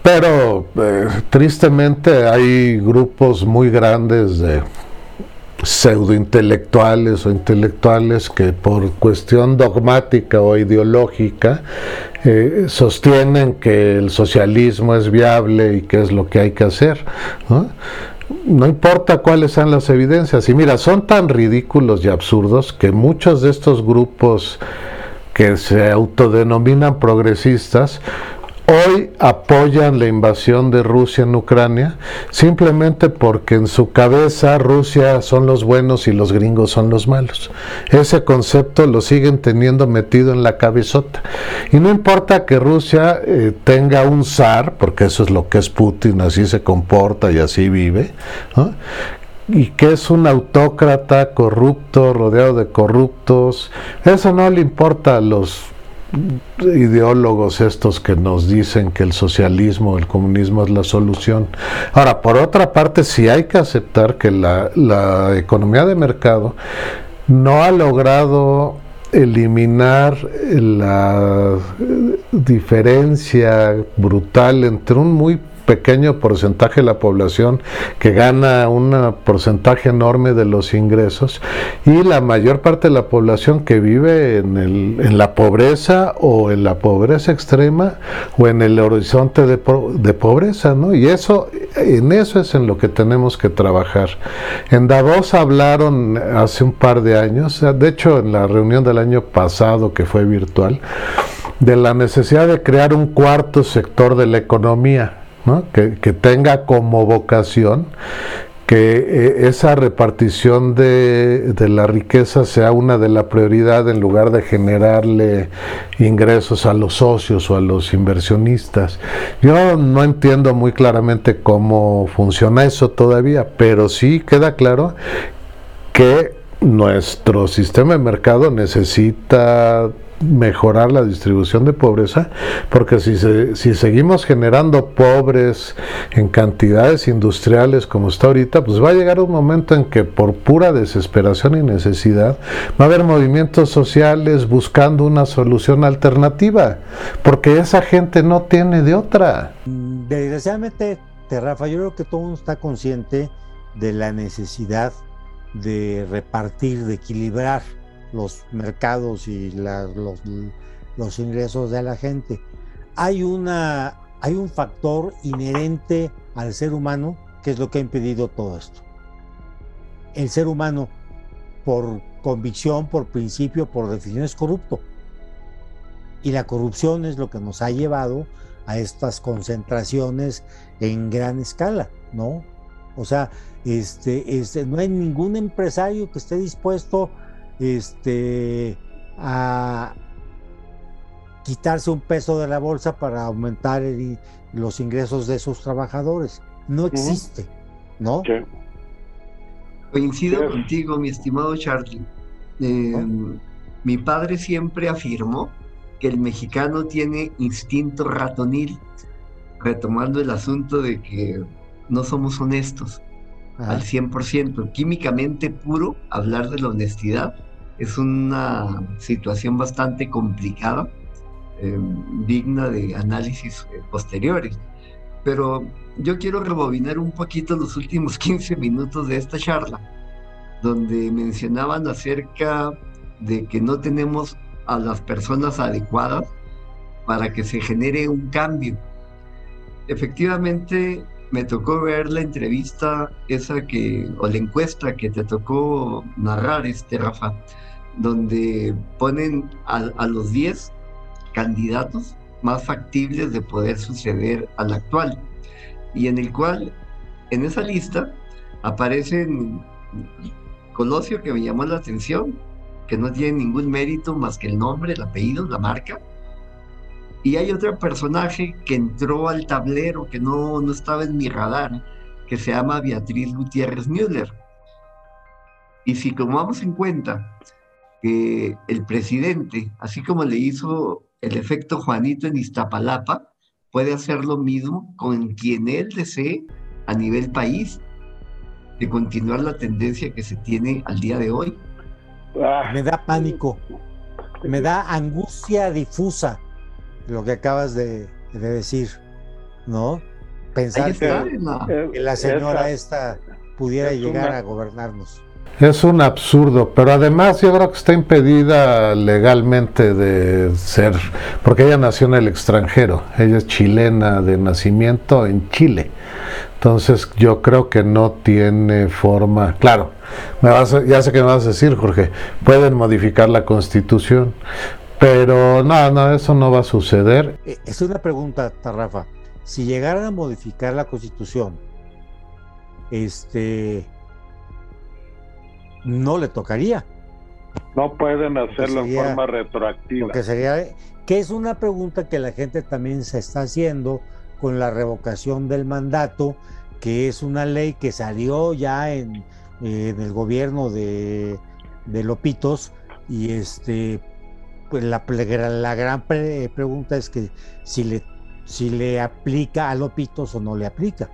Pero eh, tristemente hay grupos muy grandes de pseudointelectuales o intelectuales que por cuestión dogmática o ideológica eh, sostienen que el socialismo es viable y que es lo que hay que hacer. ¿no? No importa cuáles sean las evidencias. Y mira, son tan ridículos y absurdos que muchos de estos grupos que se autodenominan progresistas hoy apoyan la invasión de Rusia en Ucrania simplemente porque en su cabeza Rusia son los buenos y los gringos son los malos. Ese concepto lo siguen teniendo metido en la cabezota. Y no importa que Rusia eh, tenga un zar, porque eso es lo que es Putin, así se comporta y así vive, y que es un autócrata corrupto, rodeado de corruptos, eso no le importa a los ideólogos estos que nos dicen que el socialismo, el comunismo es la solución. Ahora, por otra parte, sí hay que aceptar que la, la economía de mercado no ha logrado eliminar la diferencia brutal entre un muy pequeño porcentaje de la población que gana un porcentaje enorme de los ingresos y la mayor parte de la población que vive en, el, la pobreza o en la pobreza extrema o en el horizonte de, de pobreza, ¿no? Y eso, en eso es en lo que tenemos que trabajar. En Davos hablaron hace un par de años, de hecho en la reunión del año pasado que fue virtual, de la necesidad de crear un cuarto sector de la economía que, tenga como vocación que eh, esa repartición de, la riqueza sea una de las prioridades en lugar de generarle ingresos a los socios o a los inversionistas. Yo no entiendo muy claramente cómo funciona eso todavía, pero sí queda claro que nuestro sistema de mercado necesita mejorar la distribución de pobreza, porque si, si seguimos generando pobres en cantidades industriales como está ahorita, pues va a llegar un momento en que por pura desesperación y necesidad va a haber movimientos sociales buscando una solución alternativa, porque esa gente no tiene de otra. Desgraciadamente, Rafa, yo creo que todo mundo está consciente de la necesidad de repartir, de equilibrar los mercados y los, los, ingresos de la gente. Hay, una, hay un factor inherente al ser humano que es lo que ha impedido todo esto. El ser humano, por convicción, por principio, por definición, es corrupto. Y la corrupción es lo que nos ha llevado a estas concentraciones en gran escala, ¿no? O sea, este, este, no hay ningún empresario que esté dispuesto este, a quitarse un peso de la bolsa para aumentar los ingresos de sus trabajadores. No existe, ¿no? Coincido contigo, mi estimado Charlie. Em, mi padre siempre afirmó que el mexicano tiene instinto ratonil, retomando el asunto de que no somos honestos al 100%, químicamente puro, hablar de la honestidad es una situación bastante complicada, em, digna de análisis eh, posteriores. Pero yo quiero rebobinar un poquito los últimos 15 minutos de esta charla, donde mencionaban acerca de que no tenemos a las personas adecuadas para que se genere un cambio. Efectivamente, me tocó ver la entrevista esa que, o la encuesta que te tocó narrar, este Rafa, donde ponen a, los 10 candidatos más factibles de poder suceder al actual, y en el cual, en esa lista, aparecen Colosio, que me llamó la atención, que no tiene ningún mérito más que el nombre, el apellido, la marca, y hay otro personaje que entró al tablero, que no, no estaba en mi radar, que se llama Beatriz Gutiérrez Müller. Y si tomamos en cuenta que el presidente, así como le hizo el efecto Juanito en Iztapalapa, puede hacer lo mismo con quien él desee a nivel país. de continuar la tendencia que se tiene al día de hoy. Ah. Me da pánico, me da angustia difusa lo que acabas de, decir, ¿no? Pensar que, la, señora esta pudiera llegar a gobernarnos. Es un absurdo, pero además yo creo que está impedida legalmente de ser, porque ella nació en el extranjero, ella es chilena de nacimiento en Chile. Entonces yo creo que no tiene forma, claro, me vas ya sé que me vas a decir, Jorge, pueden modificar la constitución, pero no, no, eso no va a suceder. Eh, es una pregunta, Tarrafa. Si llegaran a modificar la constitución, este, no le tocaría. No pueden hacerlo en forma retroactiva. Que sería, que es una pregunta que la gente también se está haciendo con la revocación del mandato, que es una ley que salió ya en, el gobierno de, Lopitos y este pues la, la gran pregunta es que si le si le aplica a Lopitos o no le aplica.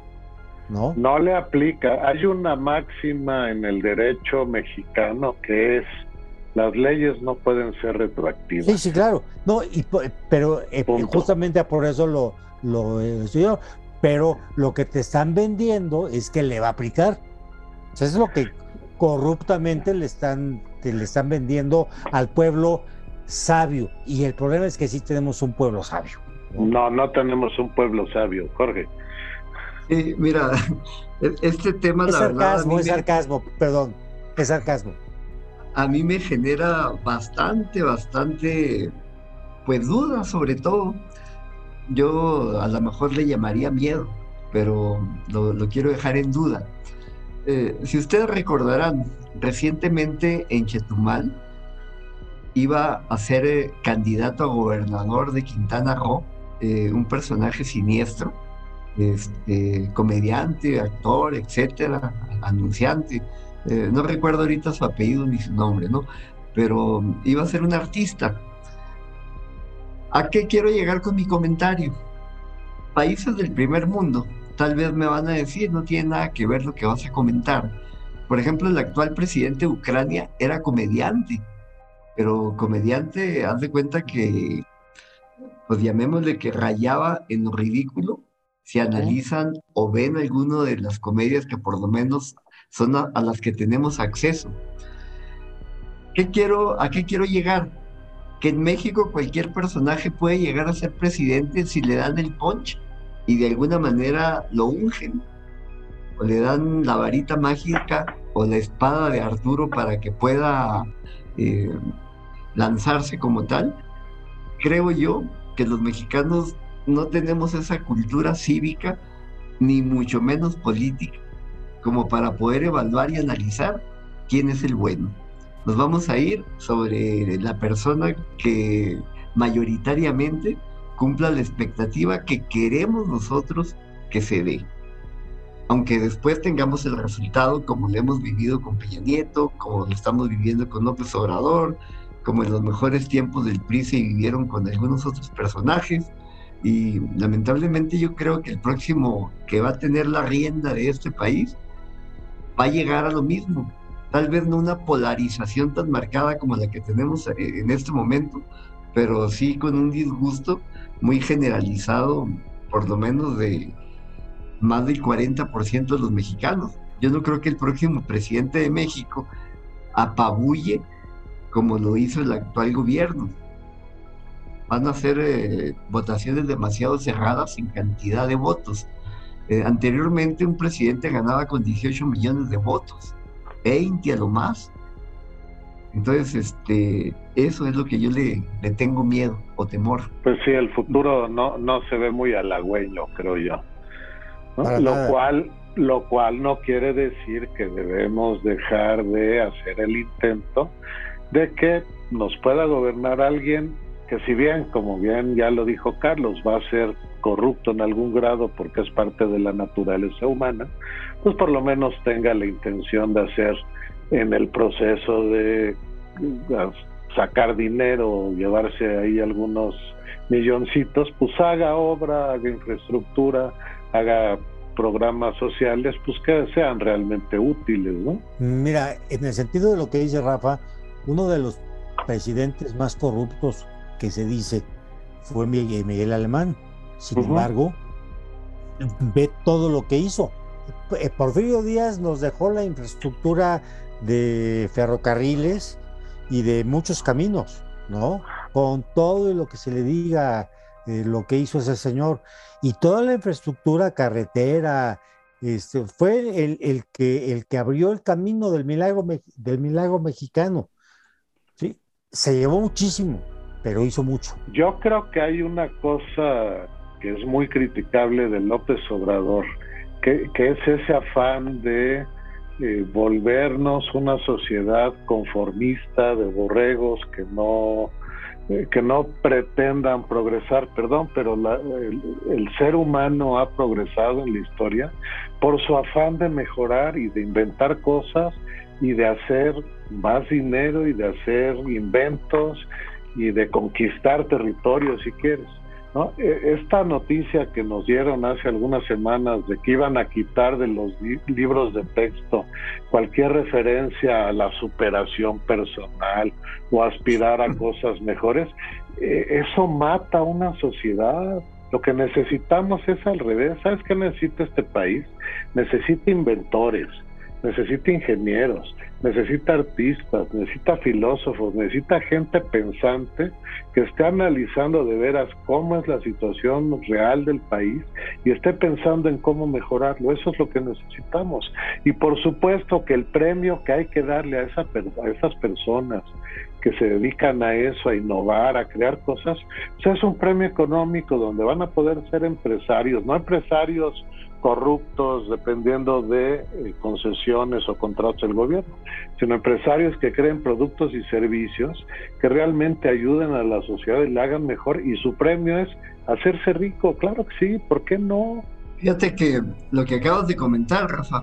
¿No? No le aplica. Hay una máxima en el derecho mexicano que es las leyes no pueden ser retroactivas. Sí, sí, claro. No, y, pero eh, justamente por eso lo, lo estudió, pero lo que te están vendiendo es que le va a aplicar. O sea, es lo que corruptamente le están, le están vendiendo al pueblo sabio. Y el problema es que sí tenemos un pueblo sabio. No, no, tenemos un pueblo sabio, Jorge. Mira, e-, este tema, es sarcasmo, es sarcasmo, perdón, es sarcasmo. A mí me genera bastante, bastante, pues duda sobre todo, yo a lo mejor le llamaría miedo, pero lo, quiero dejar en duda. Eh, si ustedes recordarán, recientemente en Chetumal iba a ser eh, candidato a gobernador de Quintana Roo, eh, un personaje siniestro, este, comediante, actor, etcétera, anunciante. no recuerdo ahorita su apellido ni su nombre, ¿no? Pero iba a ser un artista ¿A qué quiero llegar con mi comentario? Países del primer mundo, tal vez me van a decir, no tiene nada que ver lo que vas a comentar. Por ejemplo, el actual presidente de Ucrania era comediante, pero comediante, haz de cuenta que, pues llamémosle que rayaba en lo ridículo, si analizan o ven alguno de las comedias que por lo menos son a, a las que tenemos acceso. ¿Qué quiero, ¿A qué quiero llegar? que en México cualquier personaje puede llegar a ser presidente si le dan el punch y de alguna manera lo ungen o le dan la varita mágica o la espada de Arturo para que pueda eh, lanzarse como tal. Creo yo que los mexicanos no tenemos esa cultura cívica ni mucho menos política como para poder evaluar y analizar quién es el bueno nos vamos a ir sobre la persona que mayoritariamente cumpla la expectativa que queremos nosotros que se dé. Aunque después tengamos el resultado como lo hemos vivido con Peña Nieto, como lo estamos viviendo con López Obrador, como en los mejores tiempos del PRI se vivieron con algunos otros personajes. Y lamentablemente yo creo que el próximo que va a tener la rienda de este país va a llegar a lo mismo, tal vez no una polarización tan marcada como la que tenemos eh, en este momento, pero sí con un disgusto muy generalizado, por lo menos de más del 40% de los mexicanos. Yo no creo que el próximo presidente de México apabulle como lo hizo el actual gobierno. Van a ser eh, votaciones demasiado cerradas en cantidad de votos. Eh, anteriormente un presidente ganaba con 18 millones de votos 20 a lo más. Entonces, este, eso es lo que yo le, le tengo miedo o temor. Pues sí, el futuro no, no se ve muy halagüeño, creo yo. Lo cual, lo cual no quiere decir que debemos dejar de hacer el intento de que nos pueda gobernar alguien que si bien, como bien ya lo dijo Carlos, va a ser corrupto en algún grado porque es parte de la naturaleza humana, pues por lo menos tenga la intención de hacer en el proceso de sacar dinero, llevarse ahí algunos milloncitos, pues haga obra, haga infraestructura, haga programas sociales, pues que sean realmente útiles, ¿no? Mira, en el sentido de lo que dice Rafa, uno de los presidentes más corruptos que se dice fue Miguel, Alemán. Sin embargo, ve todo lo que hizo. Eh, Porfirio Díaz nos dejó la infraestructura de ferrocarriles y de muchos caminos, ¿no? Con todo lo que se le diga eh, lo que hizo ese señor. Y toda la infraestructura carretera, este, fue el, que, el que abrió el camino del milagro, del milagro mexicano. ¿sí? Se llevó muchísimo, pero hizo mucho. Yo creo que hay una cosa que es muy criticable de López Obrador, que, es ese afán de eh, volvernos una sociedad conformista de borregos que no eh, que no pretendan progresar, perdón, pero el, ser humano ha progresado en la historia por su afán de mejorar y de inventar cosas y de hacer más dinero y de hacer inventos y de conquistar territorios si quieres. E, esta noticia que nos dieron hace algunas semanas de que iban a quitar de los libros de texto cualquier referencia a la superación personal o aspirar a cosas mejores, e, eso mata a una sociedad. Lo que necesitamos es al revés. ¿Sabes qué necesita este país? Necesita inventores, necesita ingenieros, necesita artistas, necesita filósofos, necesita gente pensante que esté analizando de veras cómo es la situación real del país y esté pensando en cómo mejorarlo. Eso es lo que necesitamos. Y por supuesto que el premio que hay que darle a, esa, a esas personas que se dedican a eso, a innovar, a crear cosas, pues es un premio económico donde van a poder ser empresarios, no empresarios corruptos dependiendo de eh, concesiones o contratos del gobierno, sino empresarios que creen productos y servicios que realmente ayuden a la sociedad y la hagan mejor y su premio es hacerse rico, claro que sí, ¿por qué no? Fíjate que lo que acabas de comentar, Rafa,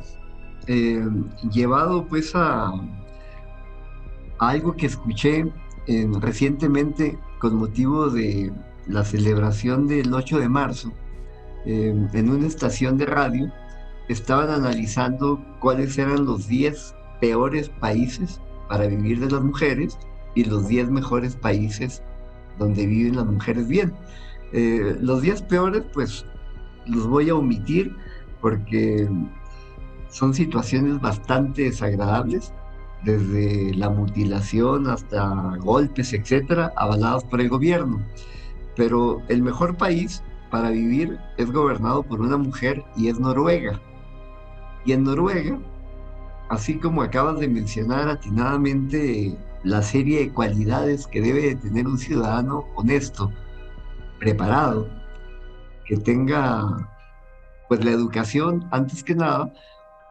eh, llevado pues a, algo que escuché eh, recientemente con motivo de la celebración del 8 de marzo, en una estación de radio, estaban analizando cuáles eran los 10 peores países para vivir de las mujeres y los 10 mejores países donde viven las mujeres bien. Eh, los 10 peores, pues los voy a omitir porque son situaciones bastante desagradables, desde la mutilación hasta golpes, etcétera, avalados por el gobierno. Pero el mejor país para vivir es gobernado por una mujer y es Noruega. Y en Noruega, así como acabas de mencionar atinadamente la serie de cualidades que debe tener un ciudadano honesto, preparado, que tenga pues la educación antes que nada,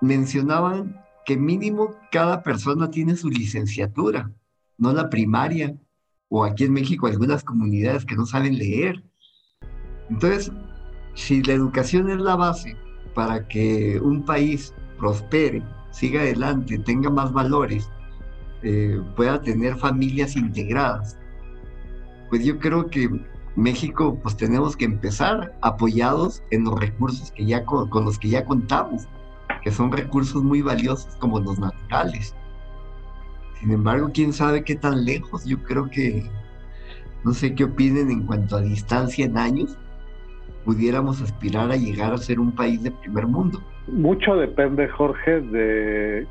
mencionaban que mínimo cada persona tiene su licenciatura, no la primaria, o aquí en México algunas comunidades que no saben leer. Entonces, si la educación es la base para que un país prospere, siga adelante, tenga más valores, eh, pueda tener familias integradas, pues yo creo que México pues tenemos que empezar apoyados en los recursos que ya con, con los que ya contamos, que son recursos muy valiosos como los naturales. Sin embargo, quién sabe qué tan lejos, yo creo que no sé qué opinen en cuanto a distancia en años, pudiéramos aspirar a llegar a ser un país de primer mundo. Mucho depende, Jorge, de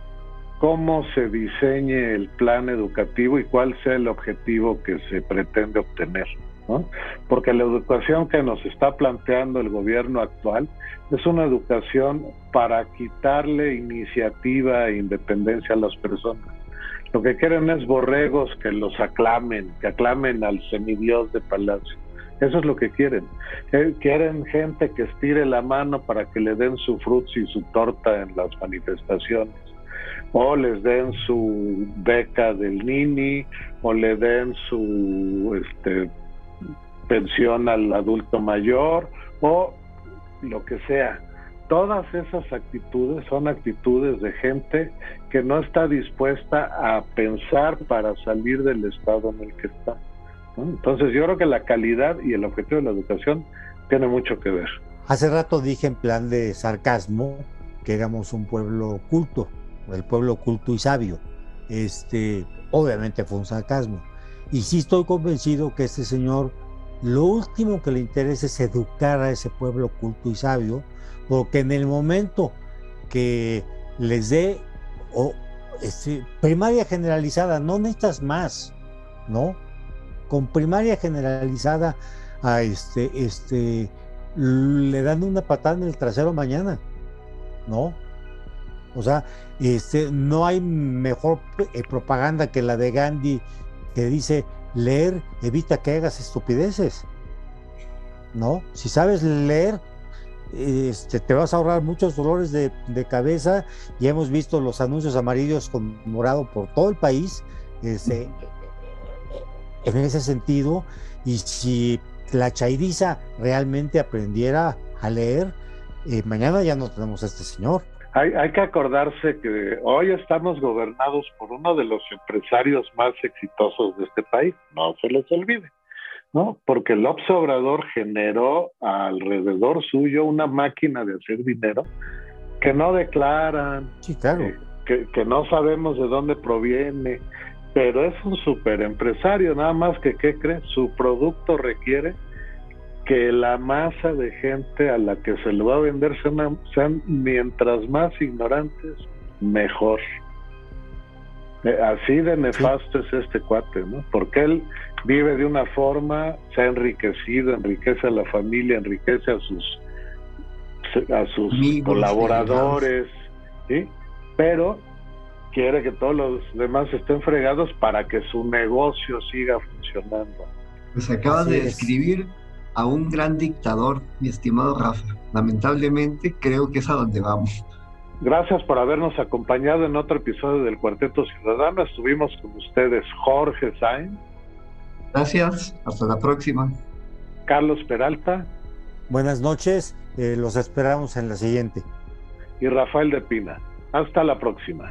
cómo se diseñe el plan educativo y cuál sea el objetivo que se pretende obtener. ¿no? Porque la educación que nos está planteando el gobierno actual es una educación para quitarle iniciativa e independencia a las personas. Lo que quieren es borregos que los aclamen, que aclamen al semidios de palacio. Eso es lo que quieren. Eh, quieren gente que estire la mano para que le den su frutos y su torta en las manifestaciones. O les den su beca del Nini, o le den su este, pensión al adulto mayor, o lo que sea. Todas esas actitudes son actitudes de gente que no está dispuesta a pensar para salir del estado en el que está. Entonces yo creo que la calidad y el objetivo de la educación tiene mucho que ver. Hace rato dije en plan de sarcasmo que éramos un pueblo culto, el pueblo culto y sabio. Este, obviamente fue un sarcasmo. Y sí estoy convencido que este señor lo último que le interesa es educar a ese pueblo culto y sabio, porque en el momento que les dé este, primaria generalizada, no necesitas más, ¿no? Con primaria generalizada a este, este, le dan una patada en el trasero mañana, ¿no? O sea, este, no hay mejor eh, propaganda que la de Gandhi que dice leer evita que hagas estupideces. ¿No? Si sabes leer, este, te vas a ahorrar muchos dolores de, cabeza. Y hemos visto los anuncios amarillos con morado por todo el país. Este, en ese sentido, y si la chairiza realmente aprendiera a leer, eh, mañana ya no tenemos a este señor. Hay, hay, que acordarse que hoy estamos gobernados por uno de los empresarios más exitosos de este país, no se les olvide, ¿no? Porque López Obrador generó alrededor suyo una máquina de hacer dinero que no declaran, sí, claro. Eh, que, que, no sabemos de dónde proviene, pero es un super empresario, nada más que, ¿qué cree? Su producto requiere que la masa de gente a la que se le va a vender sean, mientras más ignorantes, mejor. Eh, así de nefasto es este cuate, ¿no? Porque él vive de una forma, se ha enriquecido, enriquece a la familia, enriquece a sus a sus colaboradores, ¿sí? Pero quiere que todos los demás estén fregados para que su negocio siga funcionando. Pues acaba de escribir a un gran dictador, mi estimado Rafa. Lamentablemente creo que es a donde vamos. Gracias por habernos acompañado en otro episodio del Cuarteto Ciudadano. Estuvimos con ustedes Jorge Sainz. Gracias, hasta la próxima. Carlos Peralta. Buenas noches, eh, los esperamos en la siguiente. Y Rafael de Pina. Hasta la próxima.